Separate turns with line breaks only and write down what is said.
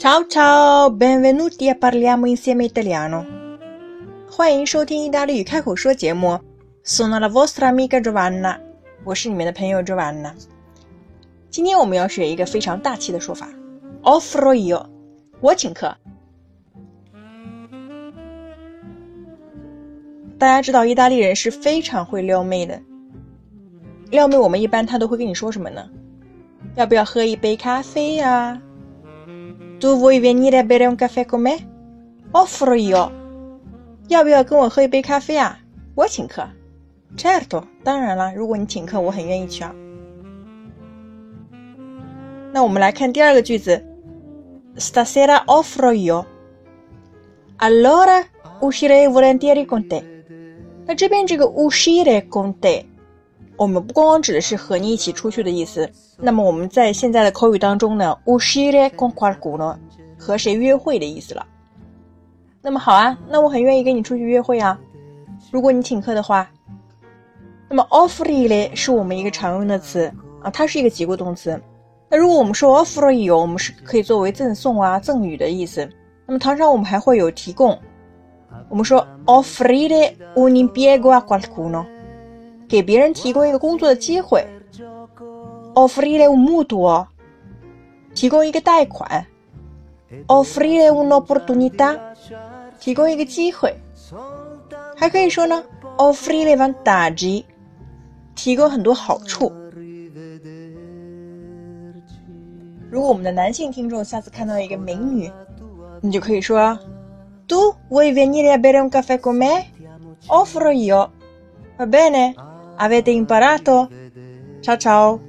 Ciao ciao, benvenuti a parliamo insieme italiano。欢迎收听意大利语开口说节目。Sono la vostra amica Giovanna，我是你们的朋友 Giovanna。今天我们要学一个非常大气的说法，offro io，我请客。大家知道意大利人是非常会撩妹的。撩妹我们一般他都会跟你说什么呢？要不要喝一杯咖啡呀 ？Do vuoi venire a bere un caffè con me? Offro io。要不要跟我喝一杯咖啡啊？我请客。Certo，当然了，如果你请客，我很愿意去啊。那我们来看第二个句子，Stasera offro io。Allora uscirei volentieri con te。那这边这个 uscire con te。 我们不光光指的是和你一起出去的意思，那么我们在现在的口语当中呢，uscire con qualcuno 和谁约会的意思了。那么好啊，那我很愿意跟你出去约会啊，如果你请客的话。那么 offrire 是我们一个常用的词啊，它是一个及物动词。那如果我们说 offrire，我们是可以作为赠送啊、赠与的意思。那么通常我们还会有提供，我们说 offrire un impiego a qualcuno。给别人提供一个工作的机会，offrire un mutuo，提供一个贷款，offrire un'opportunità，提供一个机会，还可以说呢，offrire vantaggi，提供很多好处。如果我们的男性听众下次看到一个美女，你就可以说，Tu vuoi venire a bere un caffè con me? Offro io. Va bene? Avete imparato? Ciao ciao!